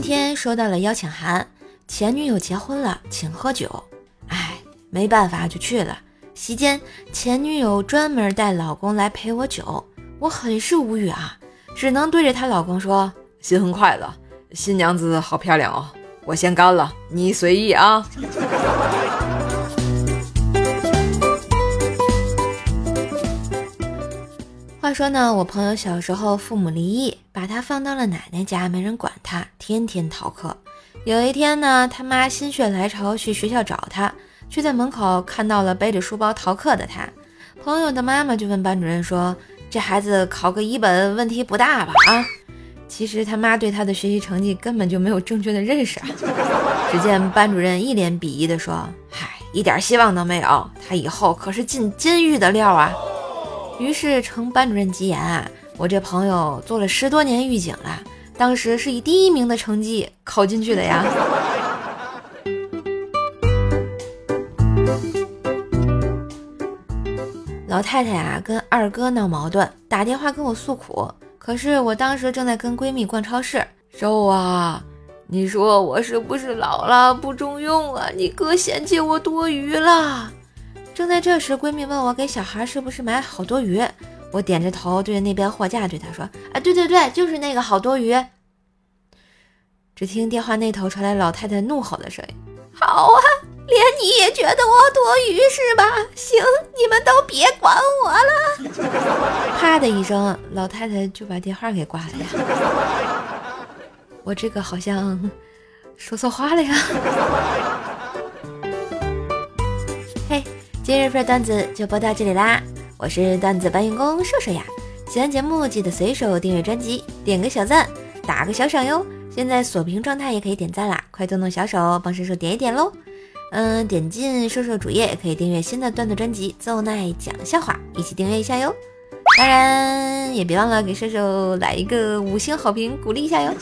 今天收到了邀请函，前女友结婚了，请喝酒。哎，没办法就去了。席间，前女友专门带老公来陪我酒，我很是无语啊，只能对着她老公说：“新婚快乐，新娘子好漂亮哦，我先干了，你随意啊。”话说呢，我朋友小时候父母离异，把他放到了奶奶家，没人管他，天天逃课。有一天呢，他妈心血来潮去学校找他，却在门口看到了背着书包逃课的他。朋友的妈妈就问班主任说：“这孩子考个一本问题不大吧？”啊，其实他妈对他的学习成绩根本就没有正确的认识。只见班主任一脸鄙夷地说：“嗨，一点希望都没有，他以后可是进监狱的料啊。”于是承班主任吉言啊，我这朋友做了十多年狱警了，当时是以第一名的成绩考进去的呀。老太太啊，跟二哥闹矛盾，打电话跟我诉苦，可是我当时正在跟闺蜜逛超市。肉啊，你说我是不是老了不中用啊？你哥嫌弃我多余了。正在这时，闺蜜问我给小孩是不是买好多鱼，我点着头对着那边货架对她说：“啊，对对对，就是那个好多鱼。”只听电话那头传来老太太怒吼的声音：“好啊，连你也觉得我多余是吧？行，你们都别管我了。”啪的一声，老太太就把电话给挂了呀。我这个好像说错话了呀。今日份段子就播到这里啦，我是段子搬运工瘦瘦呀。喜欢节目记得随手订阅专辑，点个小赞，打个小赏哟。现在锁屏状态也可以点赞啦，快动动小手帮瘦瘦点一点喽。嗯，点进瘦瘦主页也可以订阅新的段子专辑《奏奈讲笑话》，一起订阅一下哟。当然也别忘了给瘦瘦来一个五星好评，鼓励一下哟。